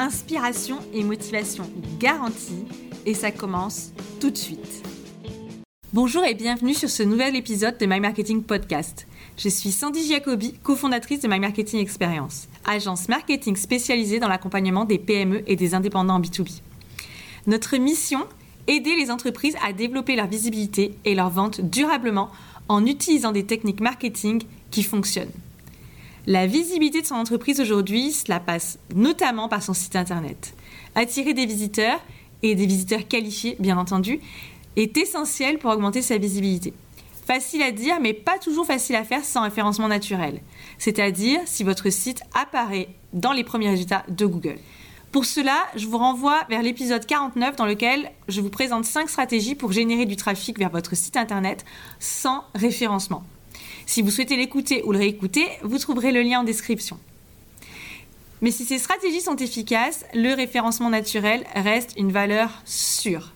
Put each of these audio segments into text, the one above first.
Inspiration et motivation garantie et ça commence tout de suite. Bonjour et bienvenue sur ce nouvel épisode de My Marketing Podcast. Je suis Sandy Giacobi, cofondatrice de My Marketing Experience, agence marketing spécialisée dans l'accompagnement des PME et des indépendants en B2B. Notre mission aider les entreprises à développer leur visibilité et leur vente durablement en utilisant des techniques marketing qui fonctionnent. La visibilité de son entreprise aujourd'hui, cela passe notamment par son site internet. Attirer des visiteurs, et des visiteurs qualifiés bien entendu, est essentiel pour augmenter sa visibilité. Facile à dire, mais pas toujours facile à faire sans référencement naturel, c'est-à-dire si votre site apparaît dans les premiers résultats de Google. Pour cela, je vous renvoie vers l'épisode 49 dans lequel je vous présente 5 stratégies pour générer du trafic vers votre site internet sans référencement. Si vous souhaitez l'écouter ou le réécouter, vous trouverez le lien en description. Mais si ces stratégies sont efficaces, le référencement naturel reste une valeur sûre.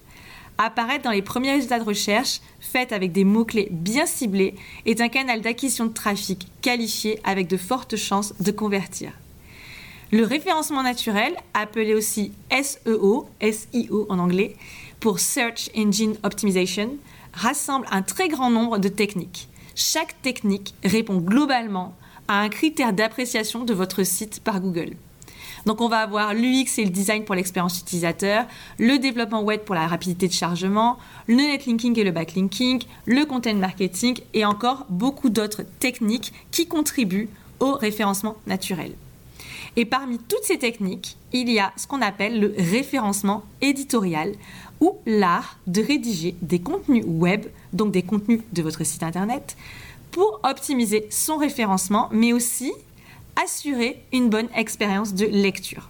Apparaître dans les premiers résultats de recherche, faits avec des mots-clés bien ciblés, est un canal d'acquisition de trafic qualifié avec de fortes chances de convertir. Le référencement naturel, appelé aussi SEO, SEO en anglais, pour Search Engine Optimization, rassemble un très grand nombre de techniques. Chaque technique répond globalement à un critère d'appréciation de votre site par Google. Donc on va avoir l'UX et le design pour l'expérience utilisateur, le développement web pour la rapidité de chargement, le netlinking et le backlinking, le content marketing et encore beaucoup d'autres techniques qui contribuent au référencement naturel. Et parmi toutes ces techniques, il y a ce qu'on appelle le référencement éditorial ou l'art de rédiger des contenus web, donc des contenus de votre site internet, pour optimiser son référencement, mais aussi assurer une bonne expérience de lecture.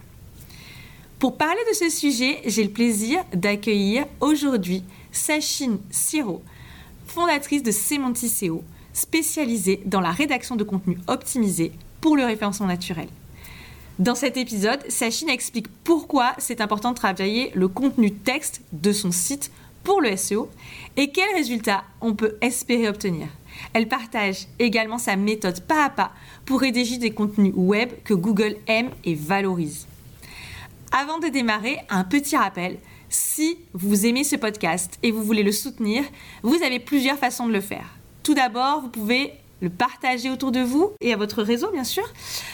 Pour parler de ce sujet, j'ai le plaisir d'accueillir aujourd'hui Sachine Siro, fondatrice de Semanticeo, spécialisée dans la rédaction de contenu optimisé pour le référencement naturel. Dans cet épisode, Sachine explique pourquoi c'est important de travailler le contenu texte de son site pour le SEO et quels résultats on peut espérer obtenir. Elle partage également sa méthode pas à pas pour rédiger des contenus web que Google aime et valorise. Avant de démarrer, un petit rappel. Si vous aimez ce podcast et vous voulez le soutenir, vous avez plusieurs façons de le faire. Tout d'abord, vous pouvez le partager autour de vous et à votre réseau, bien sûr.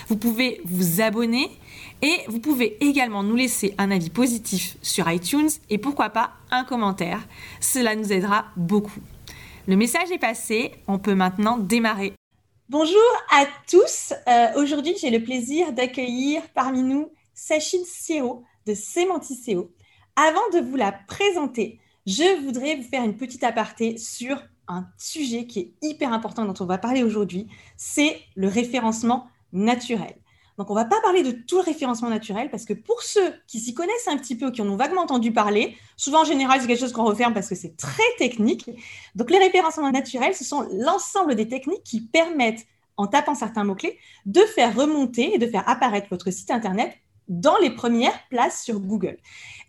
Vous pouvez vous abonner et vous pouvez également nous laisser un avis positif sur iTunes et pourquoi pas un commentaire. Cela nous aidera beaucoup. Le message est passé, on peut maintenant démarrer. Bonjour à tous. Euh, aujourd'hui, j'ai le plaisir d'accueillir parmi nous Sachine Siro de Semanticeo. Avant de vous la présenter, je voudrais vous faire une petite aparté sur un sujet qui est hyper important dont on va parler aujourd'hui, c'est le référencement naturel. Donc, on ne va pas parler de tout le référencement naturel parce que pour ceux qui s'y connaissent un petit peu, qui en ont vaguement entendu parler, souvent en général, c'est quelque chose qu'on referme parce que c'est très technique. Donc, les référencements naturels, ce sont l'ensemble des techniques qui permettent, en tapant certains mots-clés, de faire remonter et de faire apparaître votre site Internet dans les premières places sur Google.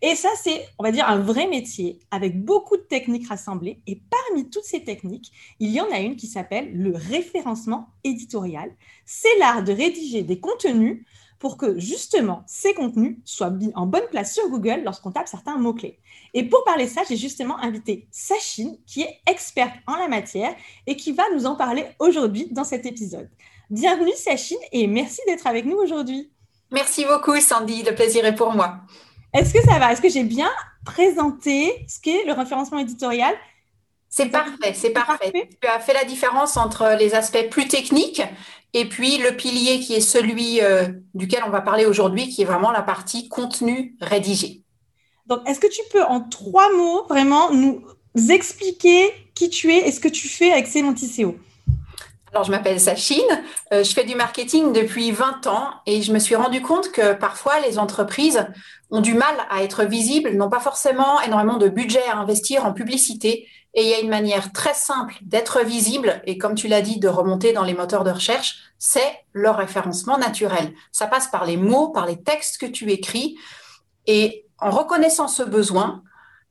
Et ça, c'est, on va dire, un vrai métier avec beaucoup de techniques rassemblées. Et parmi toutes ces techniques, il y en a une qui s'appelle le référencement éditorial. C'est l'art de rédiger des contenus pour que justement ces contenus soient en bonne place sur Google lorsqu'on tape certains mots-clés. Et pour parler ça, j'ai justement invité Sachine, qui est experte en la matière et qui va nous en parler aujourd'hui dans cet épisode. Bienvenue Sachine et merci d'être avec nous aujourd'hui. Merci beaucoup, Sandy. Le plaisir est pour moi. Est-ce que ça va? Est-ce que j'ai bien présenté ce qu'est le référencement éditorial? C'est parfait, c'est parfait. Tu as fait la différence entre les aspects plus techniques et puis le pilier qui est celui euh, duquel on va parler aujourd'hui, qui est vraiment la partie contenu rédigé. Donc, est-ce que tu peux en trois mots vraiment nous expliquer qui tu es et ce que tu fais avec Semanticeo alors, je m'appelle Sachine, euh, je fais du marketing depuis 20 ans et je me suis rendu compte que parfois les entreprises ont du mal à être visibles, n'ont pas forcément énormément de budget à investir en publicité et il y a une manière très simple d'être visible et comme tu l'as dit, de remonter dans les moteurs de recherche, c'est le référencement naturel. Ça passe par les mots, par les textes que tu écris et en reconnaissant ce besoin,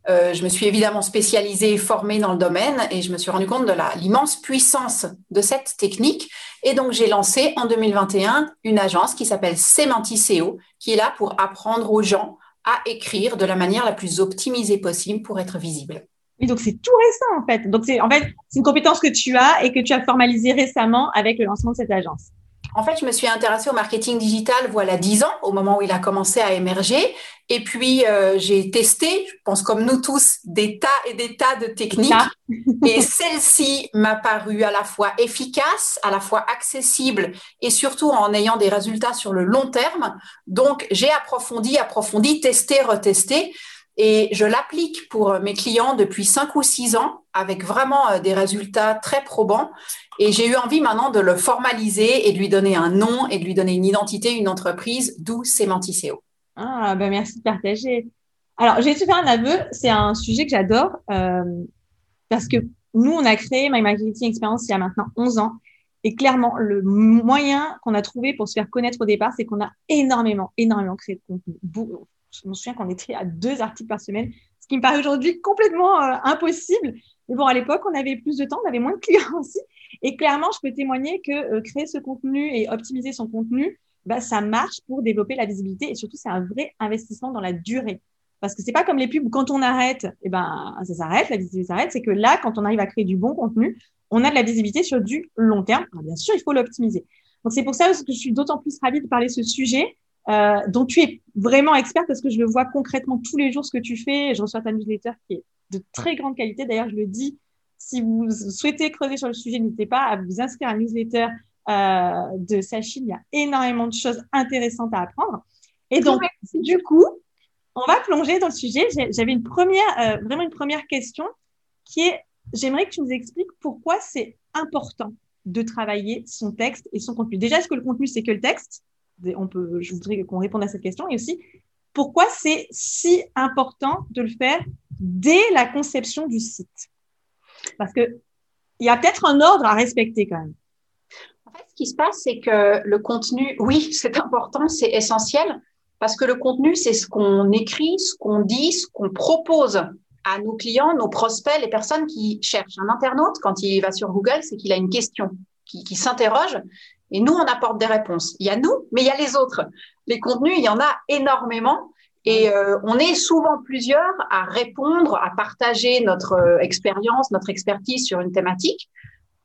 euh, je me suis évidemment spécialisée et formée dans le domaine et je me suis rendu compte de l'immense puissance de cette technique. Et donc, j'ai lancé en 2021 une agence qui s'appelle Semanticeo, qui est là pour apprendre aux gens à écrire de la manière la plus optimisée possible pour être visible. Oui, donc c'est tout récent en fait. Donc en fait c'est une compétence que tu as et que tu as formalisée récemment avec le lancement de cette agence. En fait, je me suis intéressée au marketing digital voilà dix ans, au moment où il a commencé à émerger. Et puis, euh, j'ai testé, je pense comme nous tous, des tas et des tas de techniques. et celle-ci m'a paru à la fois efficace, à la fois accessible et surtout en ayant des résultats sur le long terme. Donc, j'ai approfondi, approfondi, testé, retesté. Et je l'applique pour mes clients depuis cinq ou six ans avec vraiment euh, des résultats très probants. Et j'ai eu envie maintenant de le formaliser et de lui donner un nom et de lui donner une identité, une entreprise, d'où Semanticeo. Ah, ben merci de partager. Alors, j'ai faire un aveu, c'est un sujet que j'adore euh, parce que nous, on a créé My Marketing Experience il y a maintenant 11 ans. Et clairement, le moyen qu'on a trouvé pour se faire connaître au départ, c'est qu'on a énormément, énormément créé de contenu je me souviens qu'on était à deux articles par semaine, ce qui me paraît aujourd'hui complètement euh, impossible. Mais bon, à l'époque, on avait plus de temps, on avait moins de clients aussi. Et clairement, je peux témoigner que euh, créer ce contenu et optimiser son contenu, bah, ça marche pour développer la visibilité et surtout, c'est un vrai investissement dans la durée. Parce que c'est pas comme les pubs, quand on arrête, eh ben, ça s'arrête, la visibilité s'arrête. C'est que là, quand on arrive à créer du bon contenu, on a de la visibilité sur du long terme. bien sûr, il faut l'optimiser. Donc, c'est pour ça que je suis d'autant plus ravie de parler de ce sujet euh, dont tu es vraiment expert parce que je le vois concrètement tous les jours ce que tu fais. Je reçois ta newsletter qui est de très grande qualité. D'ailleurs, je le dis, si vous souhaitez creuser sur le sujet, n'hésitez pas à vous inscrire à la newsletter euh, de Sachine. Il y a énormément de choses intéressantes à apprendre. Et donc, du coup, on va plonger dans le sujet. J'avais une première, euh, vraiment une première question qui est, j'aimerais que tu nous expliques pourquoi c'est important de travailler son texte et son contenu. Déjà, est-ce que le contenu, c'est que le texte? On peut, je voudrais qu'on réponde à cette question et aussi pourquoi c'est si important de le faire dès la conception du site? Parce que il y a peut-être un ordre à respecter quand même. En fait, ce qui se passe, c'est que le contenu, oui, c'est important, c'est essentiel, parce que le contenu, c'est ce qu'on écrit, ce qu'on dit, ce qu'on propose à nos clients, nos prospects, les personnes qui cherchent. Un internaute, quand il va sur Google, c'est qu'il a une question, qui, qui s'interroge, et nous, on apporte des réponses. Il y a nous, mais il y a les autres. Les contenus, il y en a énormément. Et euh, on est souvent plusieurs à répondre, à partager notre euh, expérience, notre expertise sur une thématique.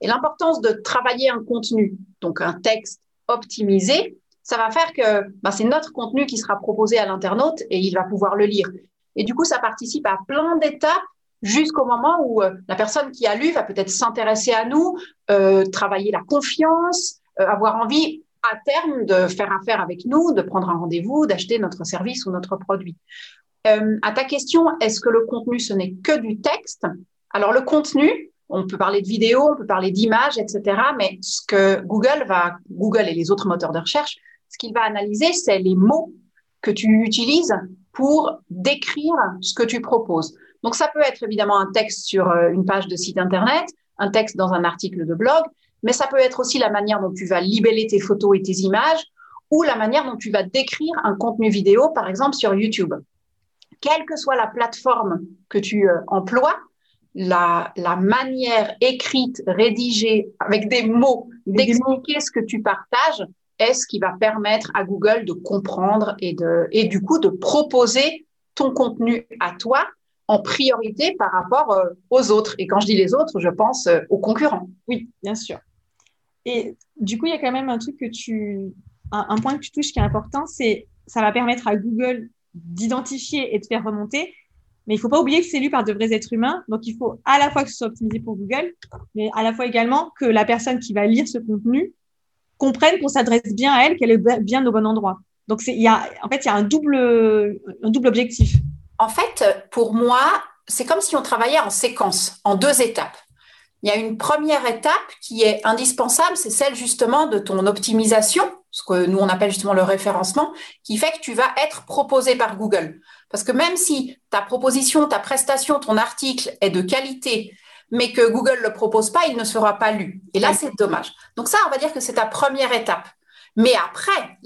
Et l'importance de travailler un contenu, donc un texte optimisé, ça va faire que ben, c'est notre contenu qui sera proposé à l'internaute et il va pouvoir le lire. Et du coup, ça participe à plein d'étapes jusqu'au moment où euh, la personne qui a lu va peut-être s'intéresser à nous, travailler la confiance, avoir envie à terme de faire affaire avec nous, de prendre un rendez-vous, d'acheter notre service ou notre produit. Euh, à ta question, est-ce que le contenu, ce n'est que du texte? Alors le contenu, on peut parler de vidéo, on peut parler d'images, etc. Mais ce que Google va, Google et les autres moteurs de recherche, ce qu'il va analyser, c'est les mots que tu utilises pour décrire ce que tu proposes. Donc ça peut être évidemment un texte sur euh, une page de site internet, un texte dans un article de blog, mais ça peut être aussi la manière dont tu vas libeller tes photos et tes images ou la manière dont tu vas décrire un contenu vidéo, par exemple sur YouTube. Quelle que soit la plateforme que tu euh, emploies, la, la, manière écrite, rédigée, avec des mots, d'expliquer ce que tu partages, est ce qui va permettre à Google de comprendre et, de, et du coup de proposer ton contenu à toi en priorité par rapport euh, aux autres. Et quand je dis les autres, je pense euh, aux concurrents. Oui, bien sûr. Et du coup, il y a quand même un truc que tu, un, point que tu touches qui est important, c'est ça va permettre à Google d'identifier et de faire remonter. Mais il faut pas oublier que c'est lu par de vrais êtres humains. Donc, il faut à la fois que ce soit optimisé pour Google, mais à la fois également que la personne qui va lire ce contenu comprenne qu'on s'adresse bien à elle, qu'elle est bien au bon endroit. Donc, y a, en fait, il y a un double, un double objectif. En fait, pour moi, c'est comme si on travaillait en séquence, en deux étapes. Il y a une première étape qui est indispensable, c'est celle justement de ton optimisation, ce que nous on appelle justement le référencement, qui fait que tu vas être proposé par Google. Parce que même si ta proposition, ta prestation, ton article est de qualité, mais que Google ne le propose pas, il ne sera pas lu. Et là, c'est dommage. Donc ça, on va dire que c'est ta première étape. Mais après,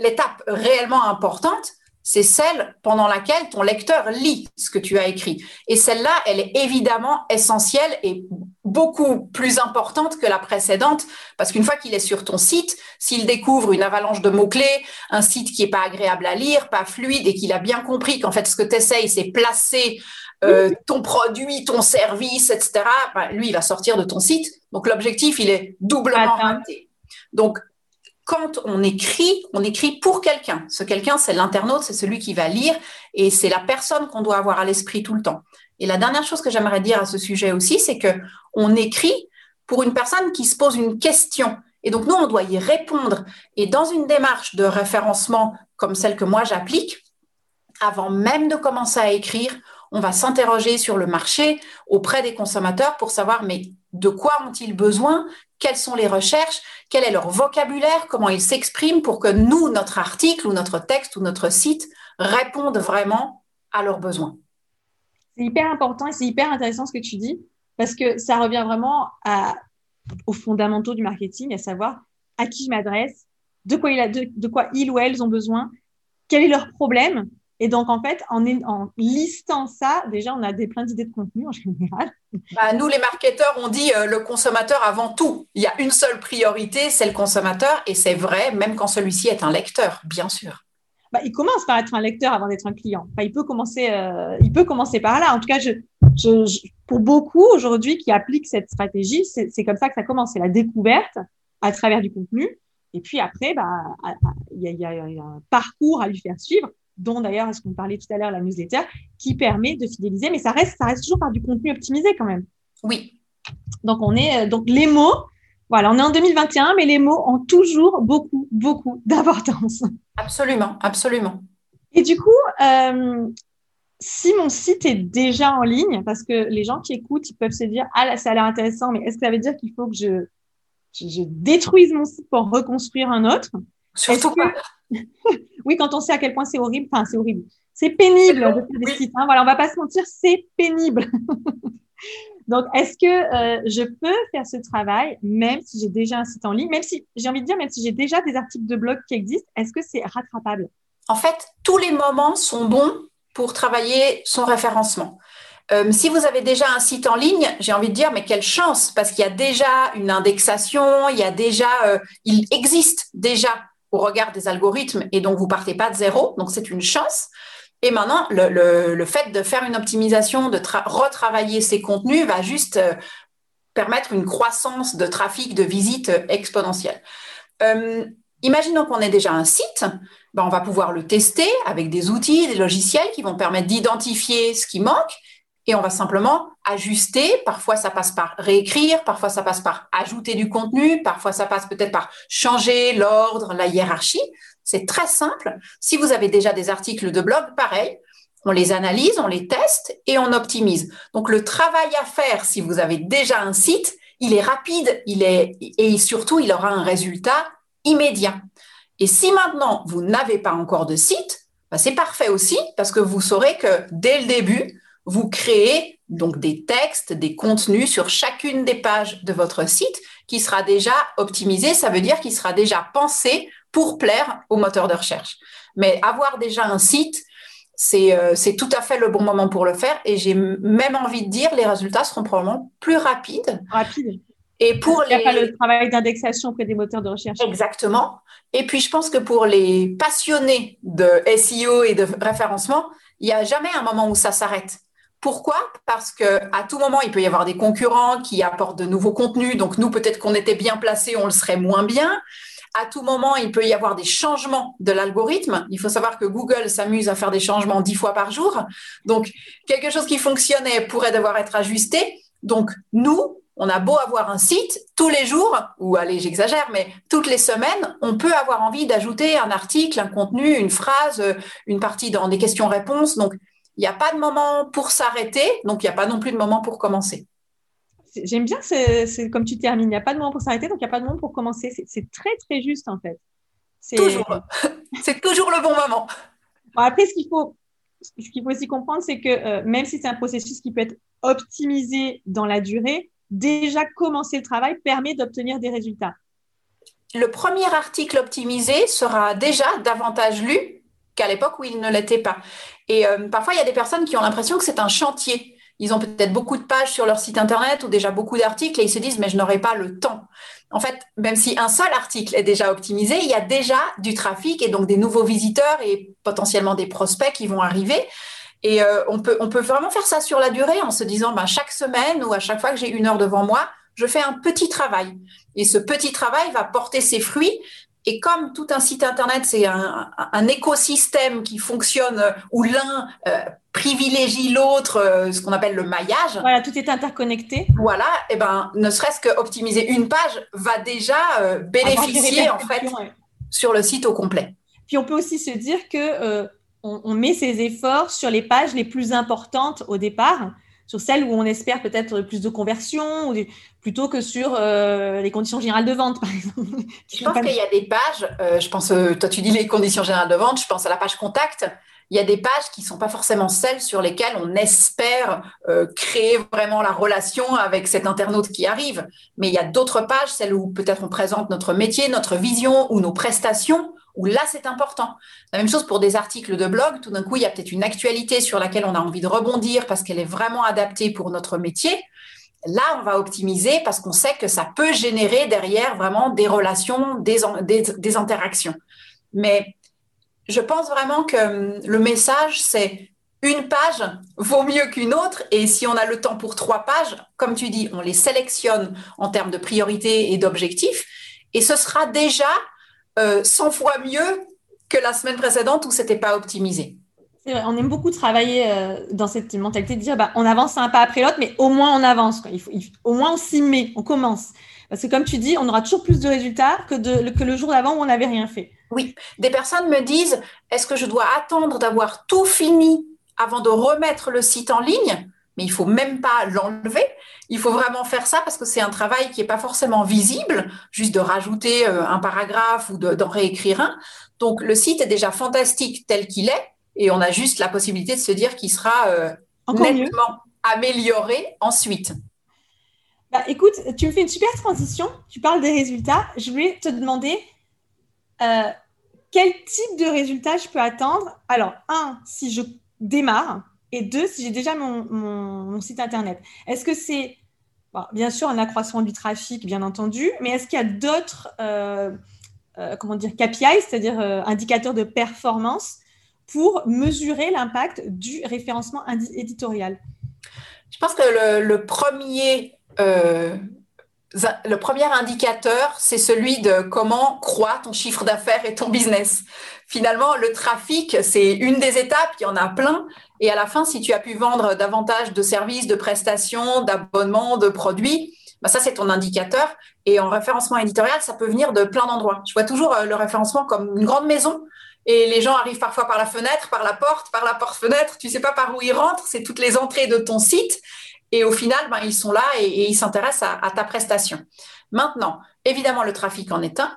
l'étape réellement importante, c'est celle pendant laquelle ton lecteur lit ce que tu as écrit. Et celle-là, elle est évidemment essentielle et beaucoup plus importante que la précédente, parce qu'une fois qu'il est sur ton site, s'il découvre une avalanche de mots-clés, un site qui est pas agréable à lire, pas fluide, et qu'il a bien compris qu'en fait, ce que tu essayes, c'est placer euh, ton produit, ton service, etc., ben, lui, il va sortir de ton site. Donc, l'objectif, il est doublement raté. Donc, quand on écrit, on écrit pour quelqu'un. Ce quelqu'un, c'est l'internaute, c'est celui qui va lire et c'est la personne qu'on doit avoir à l'esprit tout le temps. Et la dernière chose que j'aimerais dire à ce sujet aussi, c'est que on écrit pour une personne qui se pose une question. Et donc, nous, on doit y répondre. Et dans une démarche de référencement comme celle que moi j'applique, avant même de commencer à écrire, on va s'interroger sur le marché auprès des consommateurs pour savoir mais de quoi ont-ils besoin, quelles sont les recherches, quel est leur vocabulaire, comment ils s'expriment pour que nous, notre article ou notre texte ou notre site répondent vraiment à leurs besoins. C'est hyper important et c'est hyper intéressant ce que tu dis parce que ça revient vraiment aux fondamentaux du marketing, à savoir à qui je m'adresse, de quoi, il de, de quoi ils ou elles ont besoin, quel est leur problème et donc, en fait, en, en listant ça, déjà, on a des, plein d'idées de contenu en général. Bah, nous, les marketeurs, on dit euh, le consommateur avant tout. Il y a une seule priorité, c'est le consommateur. Et c'est vrai, même quand celui-ci est un lecteur, bien sûr. Bah, il commence par être un lecteur avant d'être un client. Enfin, il, peut commencer, euh, il peut commencer par là. En tout cas, je, je, pour beaucoup aujourd'hui qui appliquent cette stratégie, c'est comme ça que ça commence. C'est la découverte à travers du contenu. Et puis après, bah, il y, y, a un parcours à lui faire suivre dont d'ailleurs, ce qu'on parlait tout à l'heure, la newsletter, qui permet de fidéliser, mais ça reste, ça reste toujours par du contenu optimisé quand même. Oui. Donc, on est, euh, donc les mots, voilà, on est en 2021, mais les mots ont toujours beaucoup, beaucoup d'importance. Absolument, absolument. Et du coup, euh, si mon site est déjà en ligne, parce que les gens qui écoutent, ils peuvent se dire, ah là, ça a l'air intéressant, mais est-ce que ça veut dire qu'il faut que je, je, détruise mon site pour reconstruire un autre? Surtout pas. Oui, quand on sait à quel point c'est horrible, enfin, c'est horrible. C'est pénible de faire des sites. Hein. Voilà, on va pas se mentir, c'est pénible. Donc, est-ce que euh, je peux faire ce travail même si j'ai déjà un site en ligne, même si j'ai envie de dire, même si j'ai déjà des articles de blog qui existent, est-ce que c'est rattrapable? En fait, tous les moments sont bons pour travailler son référencement. Euh, si vous avez déjà un site en ligne, j'ai envie de dire, mais quelle chance, parce qu'il y a déjà une indexation, il y a déjà, euh, il existe déjà au regard des algorithmes et donc vous partez pas de zéro, donc c'est une chance. Et maintenant, le, fait de faire une optimisation, de retravailler ces contenus va juste euh, permettre une croissance de trafic, de visites exponentielle. Euh, imaginons qu'on ait déjà un site, ben on va pouvoir le tester avec des outils, des logiciels qui vont permettre d'identifier ce qui manque et on va simplement ajuster. Parfois, ça passe par réécrire, parfois, ça passe par ajouter du contenu, parfois, ça passe peut-être par changer l'ordre, la hiérarchie. C'est très simple. Si vous avez déjà des articles de blog, pareil, on les analyse, on les teste et on optimise. Donc, le travail à faire, si vous avez déjà un site, il est rapide, il est, et surtout, il aura un résultat immédiat. Et si maintenant, vous n'avez pas encore de site, bah, c'est parfait aussi parce que vous saurez que dès le début, vous créez donc des textes, des contenus sur chacune des pages de votre site qui sera déjà optimisé. Ça veut dire qu'il sera déjà pensé pour plaire au moteur de recherche. Mais avoir déjà un site, euh, c'est tout à fait le bon moment pour le faire. Et j'ai même envie de dire, les résultats seront probablement plus rapides. Rapides. Et pour Il n'y a pas le travail d'indexation auprès des moteurs de recherche. Exactement. Et puis, je pense que pour les passionnés de SEO et de référencement, il n'y a jamais un moment où ça s'arrête. Pourquoi? Parce que à tout moment, il peut y avoir des concurrents qui apportent de nouveaux contenus. Donc nous, peut-être qu'on était bien placé, on le serait moins bien. À tout moment, il peut y avoir des changements de l'algorithme. Il faut savoir que Google s'amuse à faire des changements dix fois par jour. Donc quelque chose qui fonctionnait pourrait devoir être ajusté. Donc nous, on a beau avoir un site, tous les jours, ou allez, j'exagère, mais toutes les semaines, on peut avoir envie d'ajouter un article, un contenu, une phrase, une partie dans des questions-réponses. Donc, il n'y a pas de moment pour s'arrêter, donc il n'y a pas non plus de moment pour commencer. j'aime bien, c'est comme tu termines. Il n'y a pas de moment pour s'arrêter, donc il n'y a pas de moment pour commencer. C'est très, très juste, en fait. C'est toujours, toujours le bon moment. après, ce qu'il faut, ce qu'il faut aussi comprendre, c'est que euh, même si c'est un processus qui peut être optimisé dans la durée, déjà commencer le travail permet d'obtenir des résultats. Le premier article optimisé sera déjà davantage lu qu'à l'époque où il ne l'était pas. Et euh, parfois, il y a des personnes qui ont l'impression que c'est un chantier. Ils ont peut-être beaucoup de pages sur leur site internet ou déjà beaucoup d'articles et ils se disent mais je n'aurai pas le temps. En fait, même si un seul article est déjà optimisé, il y a déjà du trafic et donc des nouveaux visiteurs et potentiellement des prospects qui vont arriver. Et euh, on, peut, on peut vraiment faire ça sur la durée en se disant ben, chaque semaine ou à chaque fois que j'ai une heure devant moi, je fais un petit travail. Et ce petit travail va porter ses fruits et comme tout un site internet, c'est un, écosystème qui fonctionne où l'un euh, privilégie l'autre, euh, ce qu'on appelle le maillage. Voilà, tout est interconnecté. Voilà, et eh ben, ne serait-ce qu'optimiser une page va déjà euh, bénéficier en fait sur le site au complet. Puis on peut aussi se dire que on, met ses efforts sur les pages les plus importantes au départ sur celles où on espère peut-être plus de conversion, ou plutôt que sur euh, les conditions générales de vente, par exemple. Je pense qu'il y a des pages, euh, je pense, euh, toi tu dis les conditions générales de vente, je pense à la page contact. Il y a des pages qui ne sont pas forcément celles sur lesquelles on espère créer vraiment la relation avec cet internaute qui arrive. Mais il y a d'autres pages, celles où peut-être on présente notre métier, notre vision ou nos prestations, où là, c'est important. La même chose pour des articles de blog. Tout d'un coup, il y a peut-être une actualité sur laquelle on a envie de rebondir parce qu'elle est vraiment adaptée pour notre métier. Là, on va optimiser parce qu'on sait que ça peut générer derrière vraiment des relations, des, interactions. Mais je pense vraiment que hum, le message, c'est une page vaut mieux qu'une autre. Et si on a le temps pour trois pages, comme tu dis, on les sélectionne en termes de priorité et d'objectifs. Et ce sera déjà 100 euh, fois mieux que la semaine précédente où c'était pas optimisé. On aime beaucoup travailler euh, dans cette mentalité de dire bah, on avance un pas après l'autre, mais au moins on avance. Au moins on s'y met, on commence. Parce que comme tu dis, on aura toujours plus de résultats que le jour d'avant où on n'avait rien fait. Oui, des personnes me disent est-ce que je dois attendre d'avoir tout fini avant de remettre le site en ligne? Mais il faut même pas l'enlever. Il faut vraiment faire ça parce que c'est un travail qui n'est pas forcément visible, juste de rajouter euh, un paragraphe ou d'en réécrire un. Donc le site est déjà fantastique tel qu'il est et on a juste la possibilité de se dire qu'il sera euh, nettement amélioré ensuite. Bah, écoute, tu me fais une super transition. Tu parles des résultats. Je voulais te demander euh, quel type de résultats je peux attendre? Alors, un, si je démarre, et deux, si j'ai déjà mon, site internet. Est-ce que c'est, bien sûr, un accroissement du trafic, bien entendu, mais est-ce qu'il y a d'autres, euh, euh, comment dire, KPI, c'est-à-dire indicateurs de performance, pour mesurer l'impact du référencement éditorial Je pense que le, premier le premier indicateur, c'est celui de comment croît ton chiffre d'affaires et ton business. Finalement, le trafic, c'est une des étapes, il y en a plein. Et à la fin, si tu as pu vendre davantage de services, de prestations, d'abonnements, de produits, bah ça, c'est ton indicateur. Et en référencement éditorial, ça peut venir de plein d'endroits. Je vois toujours euh, le référencement comme une grande maison. Et les gens arrivent parfois par la fenêtre, par la porte, par la porte-fenêtre. Tu sais pas par où ils rentrent. C'est toutes les entrées de ton site. Et au final, ben, ils sont là et, ils s'intéressent à, ta prestation. Maintenant, évidemment, le trafic en est un.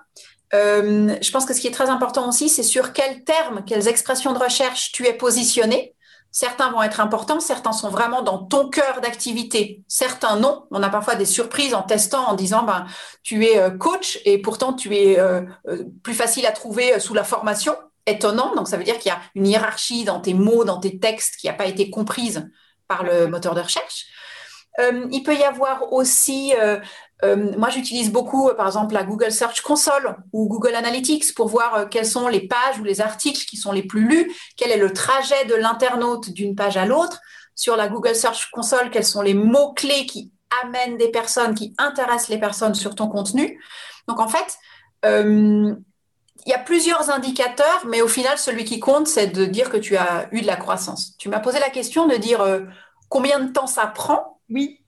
Euh, je pense que ce qui est très important aussi, c'est sur quels termes, quelles expressions de recherche tu es positionné. Certains vont être importants, certains sont vraiment dans ton cœur d'activité, certains non. On a parfois des surprises en testant, en disant ben, tu es euh, coach et pourtant tu es euh, plus facile à trouver sous la formation. Étonnant, donc ça veut dire qu'il y a une hiérarchie dans tes mots, dans tes textes qui n'a pas été comprise par le moteur de recherche. Euh, il peut y avoir aussi, euh, euh, moi j'utilise beaucoup par exemple la Google Search Console ou Google Analytics pour voir quelles sont les pages ou les articles qui sont les plus lus, quel est le trajet de l'internaute d'une page à l'autre. Sur la Google Search Console, quels sont les mots-clés qui amènent des personnes, qui intéressent les personnes sur ton contenu. Donc en fait, il y a plusieurs indicateurs, mais au final, celui qui compte, c'est de dire que tu as eu de la croissance. Tu m'as posé la question de dire combien de temps ça prend oui,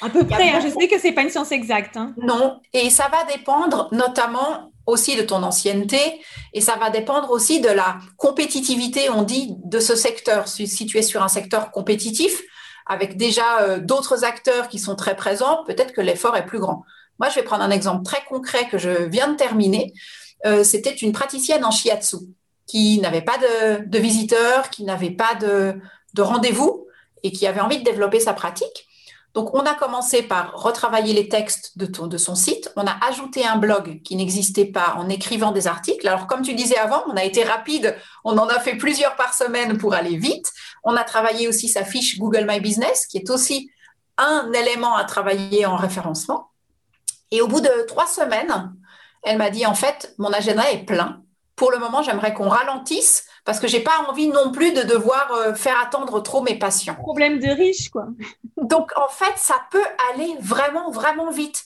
à peu près. Hein. je sais que ce n'est pas une science exacte. Hein. Non, et ça va dépendre notamment aussi de ton ancienneté et ça va dépendre aussi de la compétitivité, on dit, de ce secteur. Si tu es sur un secteur compétitif, avec déjà d'autres acteurs qui sont très présents, peut-être que l'effort est plus grand. Moi, je vais prendre un exemple très concret que je viens de terminer. C'était une praticienne en shiatsu qui n'avait pas de, visiteurs, qui n'avait pas de, de rendez-vous et qui avait envie de développer sa pratique. Donc, on a commencé par retravailler les textes de son site. On a ajouté un blog qui n'existait pas en écrivant des articles. Alors, comme tu disais avant, on a été rapide. On en a fait plusieurs par semaine pour aller vite. On a travaillé aussi sa fiche Google My Business, qui est aussi un élément à travailler en référencement. Et au bout de trois semaines, elle m'a dit, en fait, mon agenda est plein pour le moment, j'aimerais qu'on ralentisse parce que j'ai pas envie non plus de devoir euh, faire attendre trop mes patients. Problème de riche, quoi. Donc, en fait, ça peut aller vraiment, vraiment vite.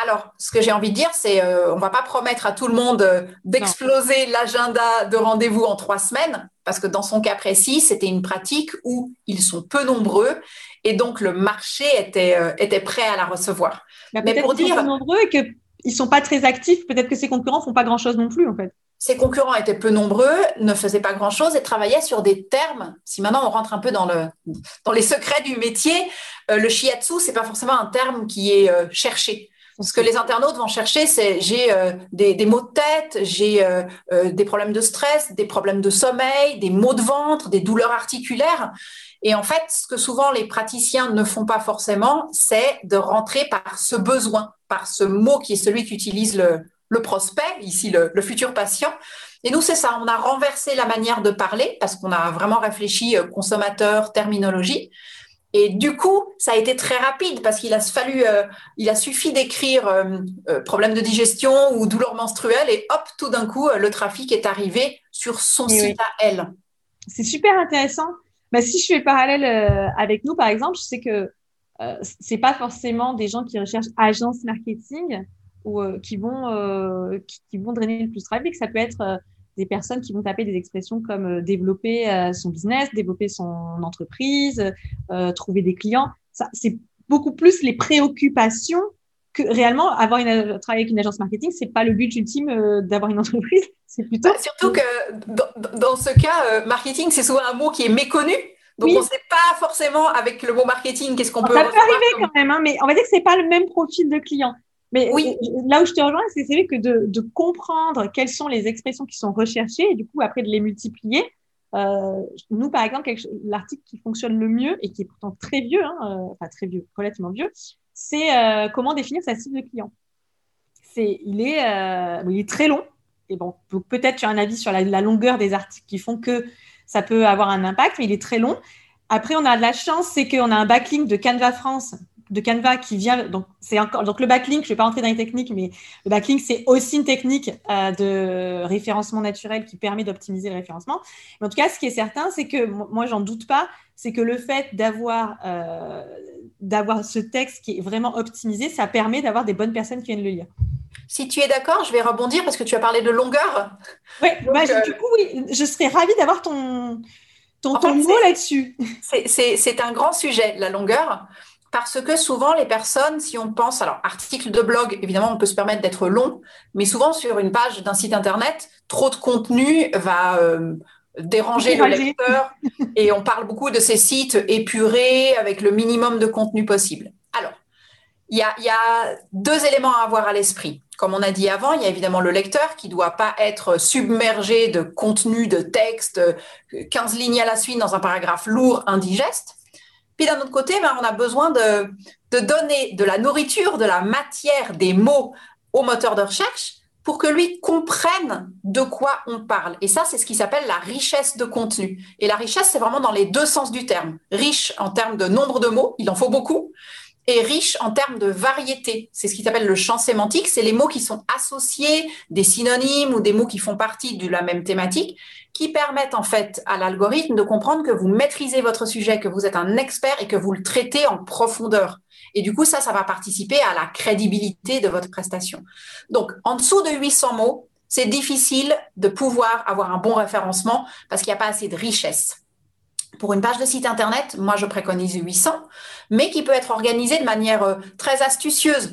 Alors, ce que j'ai envie de dire, c'est euh, on va pas promettre à tout le monde euh, d'exploser l'agenda de rendez-vous en trois semaines, parce que dans son cas précis, c'était une pratique où ils sont peu nombreux et donc le marché était, était prêt à la recevoir. Mais, pour dire, nombreux et qu'ils sont pas très actifs, peut-être que ses concurrents font pas grand-chose non plus, en fait. Ses concurrents étaient peu nombreux, ne faisaient pas grand-chose et travaillaient sur des termes. Si maintenant on rentre un peu dans, le, dans les secrets du métier, euh, le shiatsu, c'est pas forcément un terme qui est euh, cherché. Ce que les internautes vont chercher, c'est j'ai euh, des, maux de tête, j'ai des problèmes de stress, des problèmes de sommeil, des maux de ventre, des douleurs articulaires. Et en fait, ce que souvent les praticiens ne font pas forcément, c'est de rentrer par ce besoin, par ce mot qui est celui qu'utilise le, le prospect, ici le, futur patient. Et nous, c'est ça, on a renversé la manière de parler parce qu'on a vraiment réfléchi euh, consommateur, terminologie. Et du coup, ça a été très rapide parce qu'il a fallu, euh, il a suffi d'écrire euh, problème de digestion ou douleur menstruelle et hop, tout d'un coup, le trafic est arrivé sur son site à elle. C'est super intéressant. Mais si je fais le parallèle avec nous, par exemple, je sais que c'est pas forcément des gens qui recherchent agence marketing, ou euh, qui vont euh, qui, vont drainer le plus de trafic. Ça peut être euh, des personnes qui vont taper des expressions comme développer son business, développer son entreprise, trouver des clients. Ça, c'est beaucoup plus les préoccupations que réellement avoir une travailler avec une agence marketing, c'est pas le but ultime d'avoir une entreprise. C'est plutôt bah, surtout que dans, dans ce cas, marketing c'est souvent un mot qui est méconnu. Donc on ne sait pas forcément avec le mot marketing qu'est-ce qu'on peut. Ça peut arriver quand même, hein, mais on va dire que c'est pas le même profil de client. Mais oui. là où je te rejoins, c'est vrai que de, de, comprendre quelles sont les expressions qui sont recherchées et du coup après de les multiplier. Euh, nous, par exemple, l'article qui fonctionne le mieux et qui est pourtant très vieux, hein, euh, enfin très vieux, relativement vieux, c'est euh, comment définir sa cible de client. C'est, il est, euh, il est très long. Bon, peut-être tu as un avis sur la, longueur des articles qui font que ça peut avoir un impact, mais il est très long. Après, on a de la chance, c'est qu'on a un backlink de Canva France de Canva qui vient. Donc, c'est encore, donc le backlink, je ne vais pas rentrer dans les techniques, mais le backlink, c'est aussi une technique euh, de référencement naturel qui permet d'optimiser le référencement. En tout cas, ce qui est certain, c'est que moi, j'en doute pas, c'est que le fait d'avoir euh, d'avoir ce texte qui est vraiment optimisé, ça permet d'avoir des bonnes personnes qui viennent le lire. Si tu es d'accord, je vais rebondir parce que tu as parlé de longueur. Oui, bah, du euh, coup, oui, je serais ravie d'avoir ton, ton, ton mot là-dessus. C'est un grand sujet, la longueur parce que souvent les personnes, si on pense, alors article de blog, évidemment, on peut se permettre d'être long, mais souvent sur une page d'un site internet, trop de contenu va euh, déranger le lecteur et on parle beaucoup de ces sites épurés avec le minimum de contenu possible. Alors, il y a, deux éléments à avoir à l'esprit. Comme on a dit avant, il y a évidemment le lecteur qui ne doit pas être submergé de contenu, de texte, 15 lignes à la suite dans un paragraphe lourd, indigeste. Puis d'un autre côté, ben, on a besoin de, donner de la nourriture, de la matière, des mots au moteur de recherche pour que lui comprenne de quoi on parle. Et ça, c'est ce qui s'appelle la richesse de contenu. Et la richesse, c'est vraiment dans les deux sens du terme. Riche en termes de nombre de mots, il en faut beaucoup, et riche en termes de variété. C'est ce qui s'appelle le champ sémantique. C'est les mots qui sont associés, des synonymes ou des mots qui font partie de la même thématique, qui permettent en fait à l'algorithme de comprendre que vous maîtrisez votre sujet, que vous êtes un expert et que vous le traitez en profondeur. Et du coup, ça, ça va participer à la crédibilité de votre prestation. Donc, en dessous de 800 mots, c'est difficile de pouvoir avoir un bon référencement parce qu'il n'y a pas assez de richesse pour une page de site internet, moi je préconise 800, mais qui peut être organisée de manière euh, très astucieuse.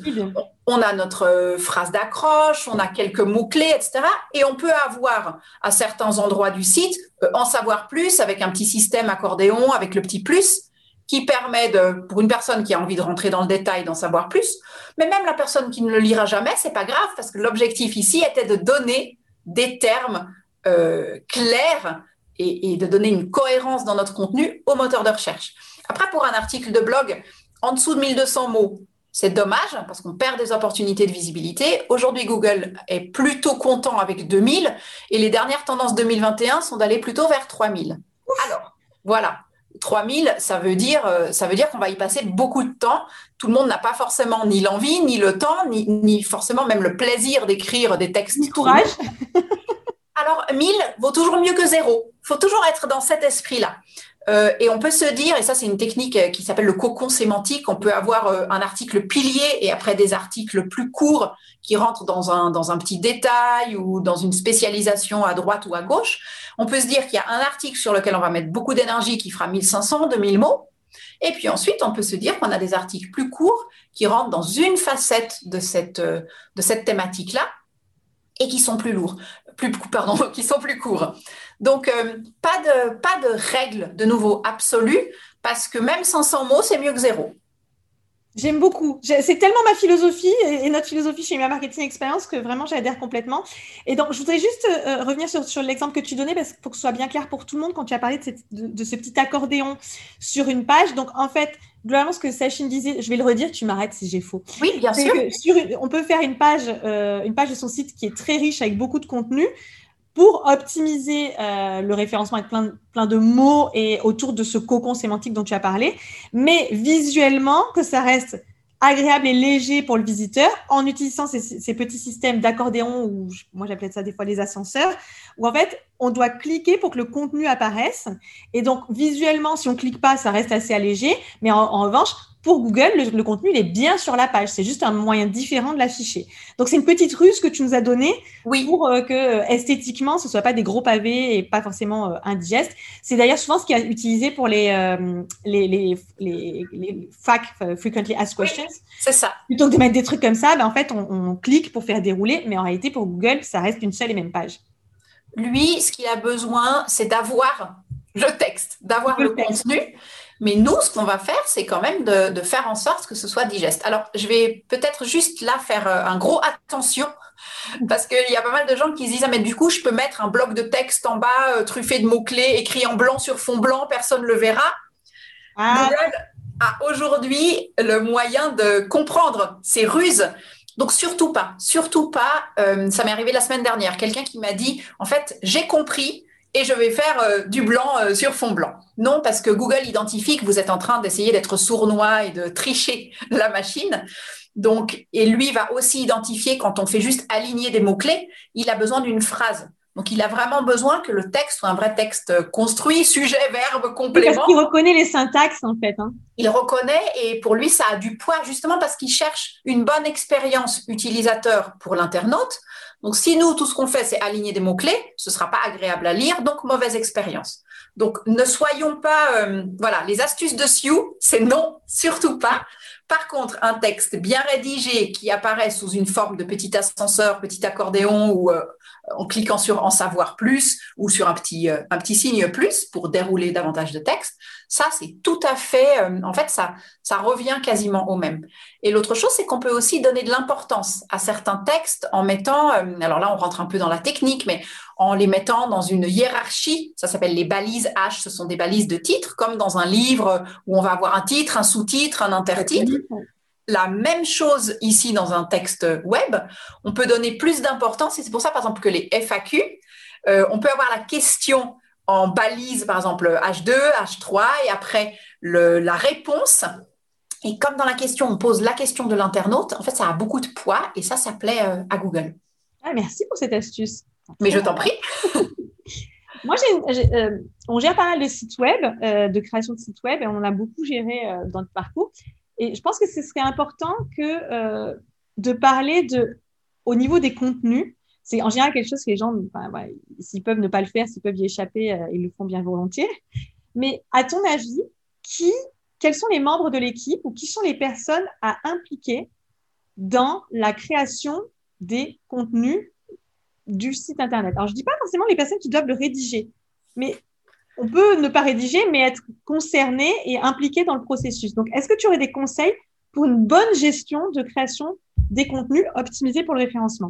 On a notre euh, phrase d'accroche, on a quelques mots-clés, etc. Et on peut avoir à certains endroits du site, euh, en savoir plus avec un petit système accordéon, avec le petit plus, qui permet de, pour une personne qui a envie de rentrer dans le détail, d'en savoir plus, mais même la personne qui ne le lira jamais, c'est pas grave parce que l'objectif ici était de donner des termes euh, clairs et, et, de donner une cohérence dans notre contenu au moteur de recherche. Après, pour un article de blog, en dessous de 1200 mots, c'est dommage parce qu'on perd des opportunités de visibilité. Aujourd'hui, Google est plutôt content avec 2000 et les dernières tendances 2021 sont d'aller plutôt vers 3000. Alors, voilà. 3000, ça veut dire, euh, ça veut dire qu'on va y passer beaucoup de temps. Tout le monde n'a pas forcément ni l'envie, ni le temps, ni, ni forcément même le plaisir d'écrire des textes. Ni courage. Alors, 1000 vaut toujours mieux que zéro. Il faut toujours être dans cet esprit-là. Euh, et on peut se dire, et ça c'est une technique euh, qui s'appelle le cocon sémantique, on peut avoir euh, un article pilier et après des articles plus courts qui rentrent dans un, dans un petit détail ou dans une spécialisation à droite ou à gauche. On peut se dire qu'il y a un article sur lequel on va mettre beaucoup d'énergie qui fera 1500, 2000 mots. Et puis ensuite, on peut se dire qu'on a des articles plus courts qui rentrent dans une facette de cette, de cette thématique-là et qui sont plus lourds, plus, pardon, qui sont plus courts. Donc, euh, pas, de, pas de règle de nouveau absolue, parce que même 500 mots, c'est mieux que zéro. J'aime beaucoup. C'est tellement ma philosophie et notre philosophie chez ma marketing expérience que vraiment j'adhère complètement. Et donc, je voudrais juste euh, revenir sur, sur l'exemple que tu donnais parce, pour que ce soit bien clair pour tout le monde quand tu as parlé de, de, ce petit accordéon sur une page. Donc, en fait, globalement, ce que Sachin disait, je vais le redire, tu m'arrêtes si j'ai faux. Oui, bien sûr. sur on peut faire une page, euh, une page de son site qui est très riche avec beaucoup de contenu pour optimiser euh, le référencement avec plein, plein de mots et autour de ce cocon sémantique dont tu as parlé, mais visuellement que ça reste agréable et léger pour le visiteur en utilisant ces, petits systèmes d'accordéon ou moi j'appelle ça des fois les ascenseurs où en fait on doit cliquer pour que le contenu apparaisse. Et donc visuellement si on clique pas ça reste assez allégé. Mais en revanche pour Google, le, contenu il est bien sur la page. C'est juste un moyen différent de l'afficher. Donc, c'est une petite ruse que tu nous as donnée oui. pour euh, que euh, esthétiquement, ce soit pas des gros pavés et pas forcément euh, indigestes. C'est d'ailleurs souvent ce qui est utilisé pour les, les, les, les, les FAQ, Frequently Asked Questions. c'est ça. Plutôt que de mettre des trucs comme ça, ben, en fait, on, on clique pour faire dérouler. Mais en réalité, pour Google, ça reste une seule et même page. Lui, ce qu'il a besoin, c'est d'avoir le texte, d'avoir le, le contenu. Mais nous, ce qu'on va faire, c'est quand même de, de, faire en sorte que ce soit digeste. Alors, je vais peut-être juste là faire euh, un gros attention, parce qu'il y a pas mal de gens qui se disent, ah, mais du coup, je peux mettre un bloc de texte en bas, euh, truffé de mots-clés, écrit en blanc sur fond blanc, personne ne le verra. Ah. Google a aujourd'hui le moyen de comprendre ces ruses. Donc, surtout pas, surtout pas. Euh, ça m'est arrivé la semaine dernière. Quelqu'un qui m'a dit, en fait, j'ai compris, et je vais faire euh, du blanc euh, sur fond blanc. Non, parce que Google identifie que vous êtes en train d'essayer d'être sournois et de tricher la machine. Donc, et lui va aussi identifier quand on fait juste aligner des mots-clés, il a besoin d'une phrase. Donc, il a vraiment besoin que le texte soit un vrai texte construit, sujet, verbe, complément. parce qu'il reconnaît les syntaxes, en fait. Hein. Il reconnaît et pour lui, ça a du poids, justement parce qu'il cherche une bonne expérience utilisateur pour l'internaute. Donc, si nous, tout ce qu'on fait, c'est aligner des mots-clés, ce sera pas agréable à lire, donc mauvaise expérience. Donc, ne soyons pas, euh, voilà, les astuces de Sioux, c'est non, surtout pas. Par contre, un texte bien rédigé qui apparaît sous une forme de petit ascenseur, petit accordéon ou euh, en cliquant sur en savoir plus ou sur un petit, euh, un petit signe plus pour dérouler davantage de texte, ça, c'est tout à fait, euh, en fait, ça, ça revient quasiment au même. Et l'autre chose, c'est qu'on peut aussi donner de l'importance à certains textes en mettant, euh, alors là, on rentre un peu dans la technique, mais en les mettant dans une hiérarchie, ça s'appelle les balises H, ce sont des balises de titres, comme dans un livre où on va avoir un titre, un sous-titre, un intertitre. La même chose ici dans un texte web, on peut donner plus d'importance, et c'est pour ça, par exemple, que les FAQ, euh, on peut avoir la question en balise, par exemple, H2, H3, et après le, la réponse. Et comme dans la question, on pose la question de l'internaute, en fait, ça a beaucoup de poids et ça, ça plaît euh, à Google. Ah, merci pour cette astuce. Mais je t'en prie. Moi, euh, on gère pas mal de sites web, euh, de création de sites web, et on a beaucoup géré dans notre parcours. Et je pense que ce serait important que de parler de, au niveau des contenus, c'est en général quelque chose que les gens, s'ils peuvent ne pas le faire, s'ils peuvent y échapper, euh, ils le font bien volontiers. Mais à ton avis, qui, quels sont les membres de l'équipe ou qui sont les personnes à impliquer dans la création des contenus du site internet? Alors, je dis pas forcément les personnes qui doivent le rédiger, mais on peut ne pas rédiger, mais être concerné et impliqué dans le processus. Donc, est-ce que tu aurais des conseils pour une bonne gestion de création des contenus optimisés pour le référencement?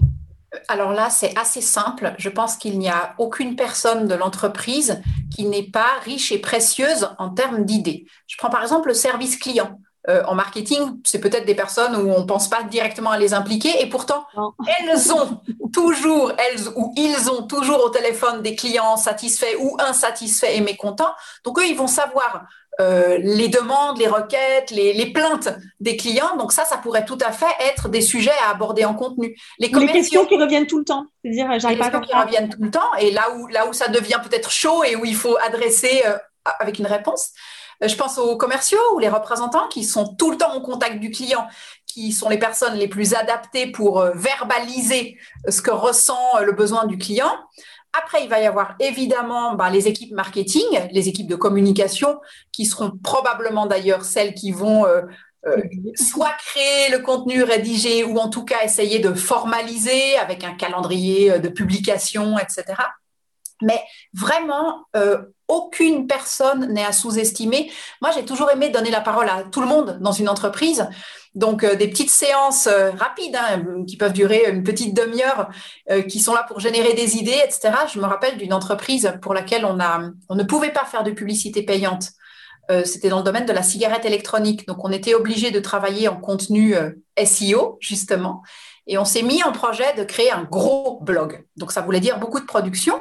Alors là, c'est assez simple. Je pense qu'il n'y a aucune personne de l'entreprise qui n'est pas riche et précieuse en termes d'idées. Je prends par exemple le service client. Euh, en marketing, c'est peut-être des personnes où on ne pense pas directement à les impliquer et pourtant, elles ont toujours, elles ou ils ont toujours au téléphone des clients satisfaits ou insatisfaits et mécontents. Donc, eux, ils vont savoir euh, les demandes, les requêtes, les, plaintes des clients. Donc ça, ça pourrait tout à fait être des sujets à aborder en contenu. Les, questions qui reviennent tout le temps. C'est-à-dire, j'arrive pas à qui reviennent tout le temps et là où, là où ça devient peut-être chaud et où il faut adresser euh, avec une réponse. Euh, je pense aux commerciaux ou les représentants qui sont tout le temps au contact du client, qui sont les personnes les plus adaptées pour euh, verbaliser ce que ressent euh, le besoin du client. Après, il va y avoir évidemment bah, les équipes marketing, les équipes de communication, qui seront probablement d'ailleurs celles qui vont soit créer le contenu rédigé ou en tout cas essayer de formaliser avec un calendrier de publication, etc. Mais vraiment, aucune personne n'est à sous-estimer. Moi, j'ai toujours aimé donner la parole à tout le monde dans une entreprise. Donc, euh, des petites séances euh, rapides hein, qui peuvent durer une petite demi-heure, euh, qui sont là pour générer des idées, etc. Je me rappelle d'une entreprise pour laquelle on, a, on ne pouvait pas faire de publicité payante. C'était dans le domaine de la cigarette électronique. Donc, on était obligé de travailler en contenu SEO, justement. Et on s'est mis en projet de créer un gros blog. Donc, ça voulait dire beaucoup de production.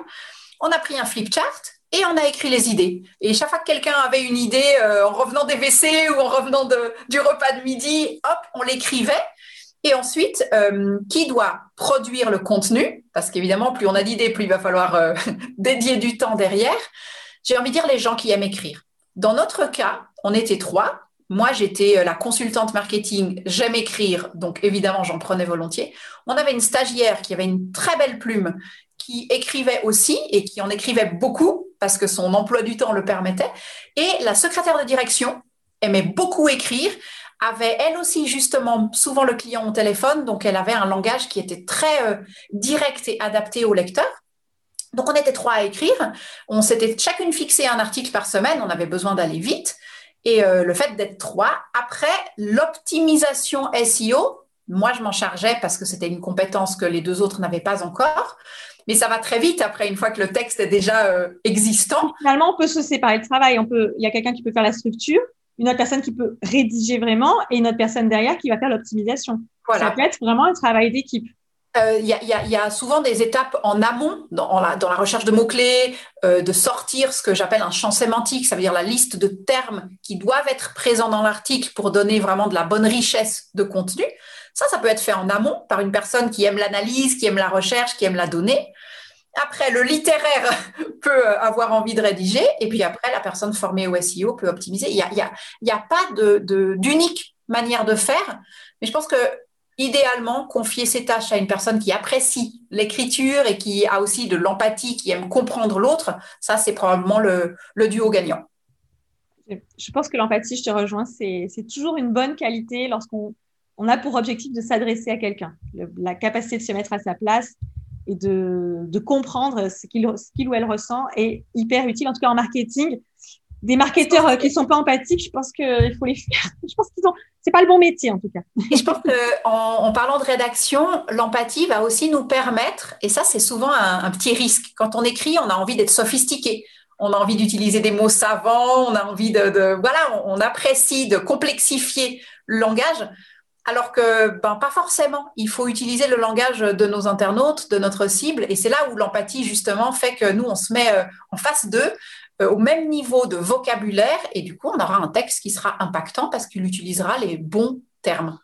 On a pris un flipchart et on a écrit les idées. Et chaque fois que quelqu'un avait une idée euh, en revenant des WC ou en revenant du repas de midi, hop, on l'écrivait. Et ensuite, euh, qui doit produire le contenu? Parce qu'évidemment, plus on a d'idées, plus il va falloir euh, dédier du temps derrière. J'ai envie de dire les gens qui aiment écrire. Dans notre cas, on était trois. Moi, j'étais la consultante marketing, j'aime écrire, donc évidemment, j'en prenais volontiers. On avait une stagiaire qui avait une très belle plume, qui écrivait aussi et qui en écrivait beaucoup parce que son emploi du temps le permettait. Et la secrétaire de direction aimait beaucoup écrire, avait elle aussi justement souvent le client au téléphone, donc elle avait un langage qui était très euh, direct et adapté au lecteur. Donc on était trois à écrire, on s'était chacune fixé un article par semaine, on avait besoin d'aller vite. Et euh, le fait d'être trois, après l'optimisation SEO, moi je m'en chargeais parce que c'était une compétence que les deux autres n'avaient pas encore mais ça va très vite après, une fois que le texte est déjà euh, existant. Finalement, on peut se séparer le travail. On peut, il y a quelqu'un qui peut faire la structure, une autre personne qui peut rédiger vraiment, et une autre personne derrière qui va faire l'optimisation. Voilà. Ça peut être vraiment un travail d'équipe. Euh, il y, a souvent des étapes en amont dans la, dans la recherche de mots-clés, euh, de sortir ce que j'appelle un champ sémantique, ça veut dire la liste de termes qui doivent être présents dans l'article pour donner vraiment de la bonne richesse de contenu. Ça, ça peut être fait en amont par une personne qui aime l'analyse, qui aime la recherche, qui aime la donnée. Après, le littéraire peut avoir envie de rédiger, et puis après, la personne formée au SEO peut optimiser. Il n'y a, pas d'unique manière de faire, mais je pense que idéalement, confier ces tâches à une personne qui apprécie l'écriture et qui a aussi de l'empathie, qui aime comprendre l'autre, ça, c'est probablement le, le, duo gagnant. Je pense que l'empathie, je te rejoins, c'est toujours une bonne qualité lorsqu'on on a pour objectif de s'adresser à quelqu'un, la capacité de se mettre à sa place et de, comprendre ce qu'il ou elle ressent est hyper utile, en tout cas en marketing. Des marketeurs euh, qui ne sont pas empathiques, je pense qu'il faut les faire. Je pense qu'ils ont, c'est pas le bon métier en tout cas. Et je pense qu'en en, parlant de rédaction, l'empathie va aussi nous permettre, et ça c'est souvent un, petit risque. Quand on écrit, on a envie d'être sophistiqué on a envie d'utiliser des mots savants, on a envie de voilà, on, apprécie de complexifier le langage. Alors que, ben, pas forcément. Il faut utiliser le langage de nos internautes, de notre cible. Et c'est là où l'empathie, justement, fait que nous, on se met euh, en face d'eux euh, au même niveau de vocabulaire. Et du coup, on aura un texte qui sera impactant parce qu'il utilisera les bons termes.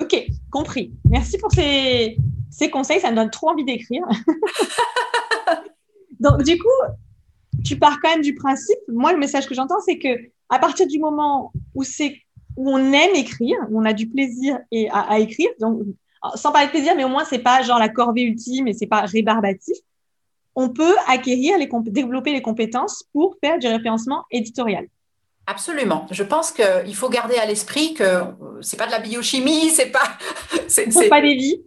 Ok, compris. Merci pour ces, conseils. Ça me donne trop envie d'écrire. Donc, du coup, tu pars quand même du principe. Moi, le message que j'entends, c'est que à partir du moment où c'est où on aime écrire, où on a du plaisir et à, écrire. Donc, sans parler de plaisir, mais au moins c'est pas genre la corvée ultime et c'est pas rébarbatif. On peut acquérir les développer les compétences pour faire du référencement éditorial. Absolument. Je pense qu'il faut garder à l'esprit que c'est pas de la biochimie, c'est pas, c'est pas des vies.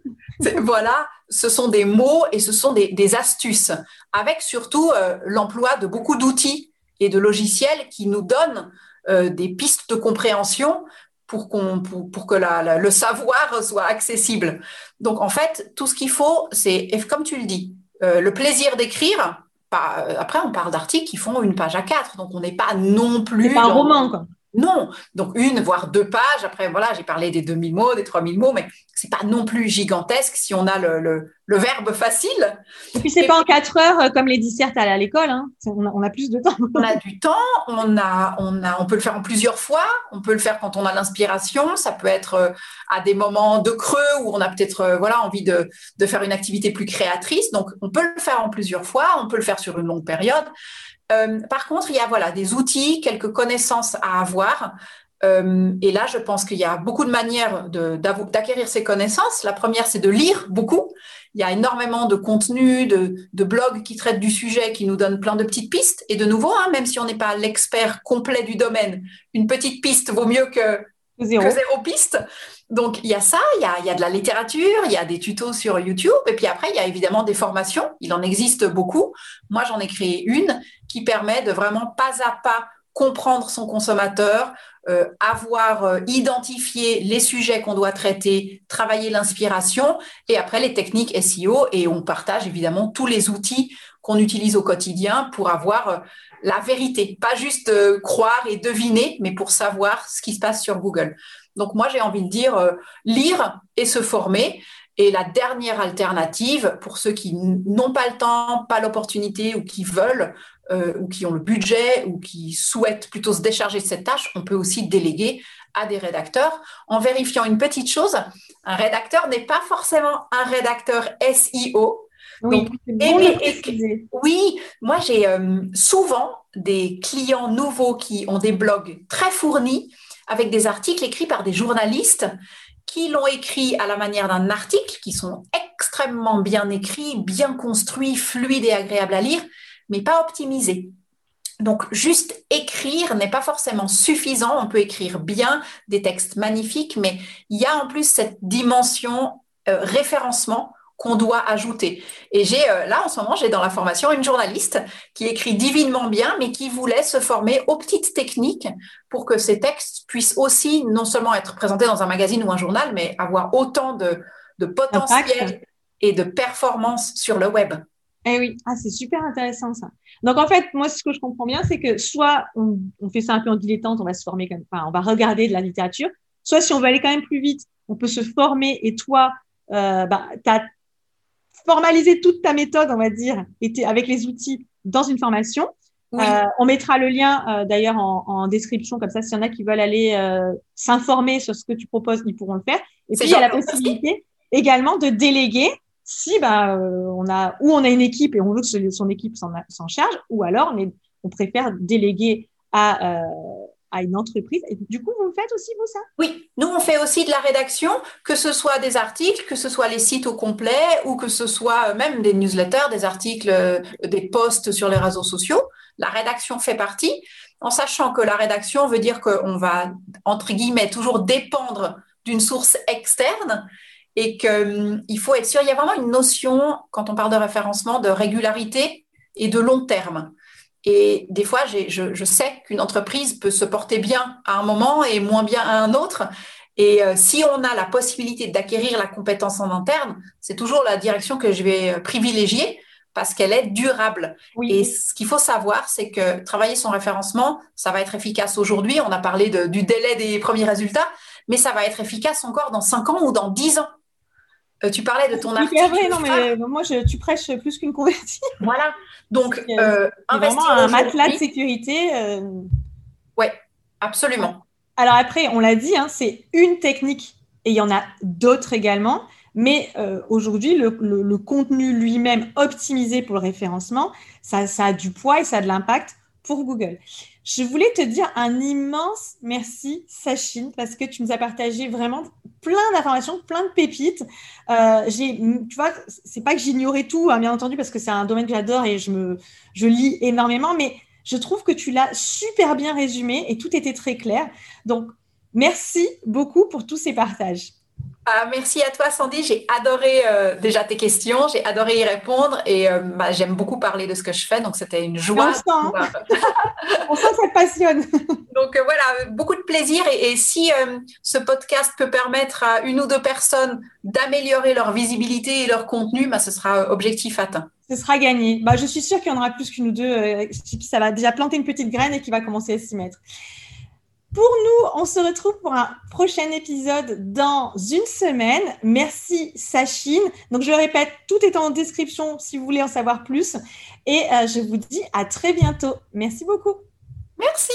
voilà, ce sont des mots et ce sont des, astuces, avec surtout euh, l'emploi de beaucoup d'outils et de logiciels qui nous donnent euh, des pistes de compréhension pour, qu'on, pour, que le savoir soit accessible. Donc, en fait, tout ce qu'il faut, c'est, comme tu le dis, euh, le plaisir d'écrire. après, on parle d'articles qui font une page à quatre, donc on n'est pas non plus. C'est pas un roman, quoi. Non, donc une, voire deux pages. Après, voilà, j'ai parlé des 2000 mots, des 3000 mots, mais c'est pas non plus gigantesque si on a le, verbe facile. Et puis, c'est pas en quatre heures euh, comme les dissertes à l'école. Hein. On, a, plus de temps. on a du temps, on, a, on, a, on peut le faire en plusieurs fois. On peut le faire quand on a l'inspiration. Ça peut être euh, à des moments de creux où on a peut-être euh, voilà, envie de, de faire une activité plus créatrice. Donc, on peut le faire en plusieurs fois. On peut le faire sur une longue période. Euh, par contre, il y a voilà, des outils, quelques connaissances à avoir. Euh, et là, je pense qu'il y a beaucoup de manières d'acquérir ces connaissances. La première, c'est de lire beaucoup. Il y a énormément de contenus, de, blogs qui traitent du sujet, qui nous donnent plein de petites pistes. Et de nouveau, hein, même si on n'est pas l'expert complet du domaine, une petite piste vaut mieux que zéro, piste. Donc, il y a ça, il y a, y a, de la littérature, il y a des tutos sur YouTube, et puis après, il y a évidemment des formations. Il en existe beaucoup. Moi, j'en ai créé une qui permet de vraiment pas à pas comprendre son consommateur, euh, avoir euh, identifié les sujets qu'on doit traiter, travailler l'inspiration et après les techniques SEO et on partage évidemment tous les outils qu'on utilise au quotidien pour avoir euh, la vérité, pas juste croire et deviner, mais pour savoir ce qui se passe sur Google. Donc moi j'ai envie de dire lire et se former. Et la dernière alternative, pour ceux qui n'ont pas le temps, pas l'opportunité ou qui veulent, euh, ou qui ont le budget ou qui souhaitent plutôt se décharger de cette tâche, on peut aussi déléguer à des rédacteurs en vérifiant une petite chose. Un rédacteur n'est pas forcément un rédacteur SEO. Oui, oui moi j'ai euh, souvent des clients nouveaux qui ont des blogs très fournis avec des articles écrits par des journalistes qui l'ont écrit à la manière d'un article, qui sont extrêmement bien écrits, bien construits, fluides et agréables à lire, mais pas optimisés. Donc, juste écrire n'est pas forcément suffisant. On peut écrire bien des textes magnifiques, mais il y a en plus cette dimension euh, référencement qu'on doit ajouter. Et j'ai euh, là en ce moment, j'ai dans la formation une journaliste qui écrit divinement bien, mais qui voulait se former aux petites techniques pour que ces textes puissent aussi non seulement être présentés dans un magazine ou un journal, mais avoir autant de, potentiel et de performance sur le web. Eh oui, ah, c'est super intéressant ça. Donc en fait, moi, ce que je comprends bien, c'est que soit on, fait ça un peu en dilettante, on va se former comme, enfin, on va regarder de la littérature, soit si on veut aller quand même plus vite, on peut se former et toi, euh, bah, tu as formaliser toute ta méthode, on va dire, avec les outils dans une formation. Euh, on mettra le lien euh, d'ailleurs en, description, comme ça, s'il y en a qui veulent aller euh, s'informer sur ce que tu proposes, ils pourront le faire. Et puis, il y a la possibilité également de déléguer si bah, on a, ou on a une équipe et on veut que son équipe s'en charge, ou alors on, on préfère déléguer à une entreprise. Et du coup, vous faites aussi, vous, ça? Oui, nous, on fait aussi de la rédaction, que ce soit des articles, que ce soit les sites au complet, ou que ce soit euh, même des newsletters, des articles, euh, des posts sur les réseaux sociaux. La rédaction fait partie, en sachant que la rédaction veut dire qu'on va, entre guillemets, toujours dépendre d'une source externe et qu'il hum, faut être sûr, il y a vraiment une notion, quand on parle de référencement, de régularité et de long terme. Et des fois, je, sais qu'une entreprise peut se porter bien à un moment et moins bien à un autre. Et euh, si on a la possibilité d'acquérir la compétence en interne, c'est toujours la direction que je vais euh, privilégier parce qu'elle est durable. Et ce qu'il faut savoir, c'est que travailler son référencement, ça va être efficace aujourd'hui. On a parlé du délai des premiers résultats, mais ça va être efficace encore dans 5 ans ou dans 10 ans. Euh, tu parlais de ton article. Vrai, non, mais moi, je, tu prêches plus qu'une convertie. Voilà. Donc, euh, vraiment un matelas de sécurité. Euh... Oui, absolument. Alors après, on l'a dit, hein, c'est une technique et il y en a d'autres également. Mais euh, aujourd'hui, le, contenu lui-même optimisé pour le référencement, ça, ça a du poids et ça a de l'impact pour Google. Je voulais te dire un immense merci, Sachine, parce que tu nous as partagé vraiment plein d'informations, plein de pépites. Euh, j'ai, tu vois, c'est pas que j'ignorais tout, hein, bien entendu, parce que c'est un domaine que j'adore et je me, je lis énormément, mais je trouve que tu l'as super bien résumé et tout était très clair. Donc, merci beaucoup pour tous ces partages. Ah, merci à toi, Sandy. J'ai adoré euh, déjà tes questions, j'ai adoré y répondre et euh, bah, j'aime beaucoup parler de ce que je fais, donc c'était une joie. On sent, on sent ça passionne. donc voilà, beaucoup de plaisir et, et si ce podcast peut permettre à une ou deux personnes d'améliorer leur visibilité et leur contenu, bah, ce sera objectif atteint. Ce sera gagné. Bah, je suis sûre qu'il y en aura plus qu'une ou deux ça va déjà planter une petite graine et qui va commencer à s'y mettre. Pour nous, on se retrouve pour un prochain épisode dans une semaine. Merci Sachine. Donc je répète, tout est en description si vous voulez en savoir plus. Et euh, je vous dis à très bientôt. Merci beaucoup. Merci.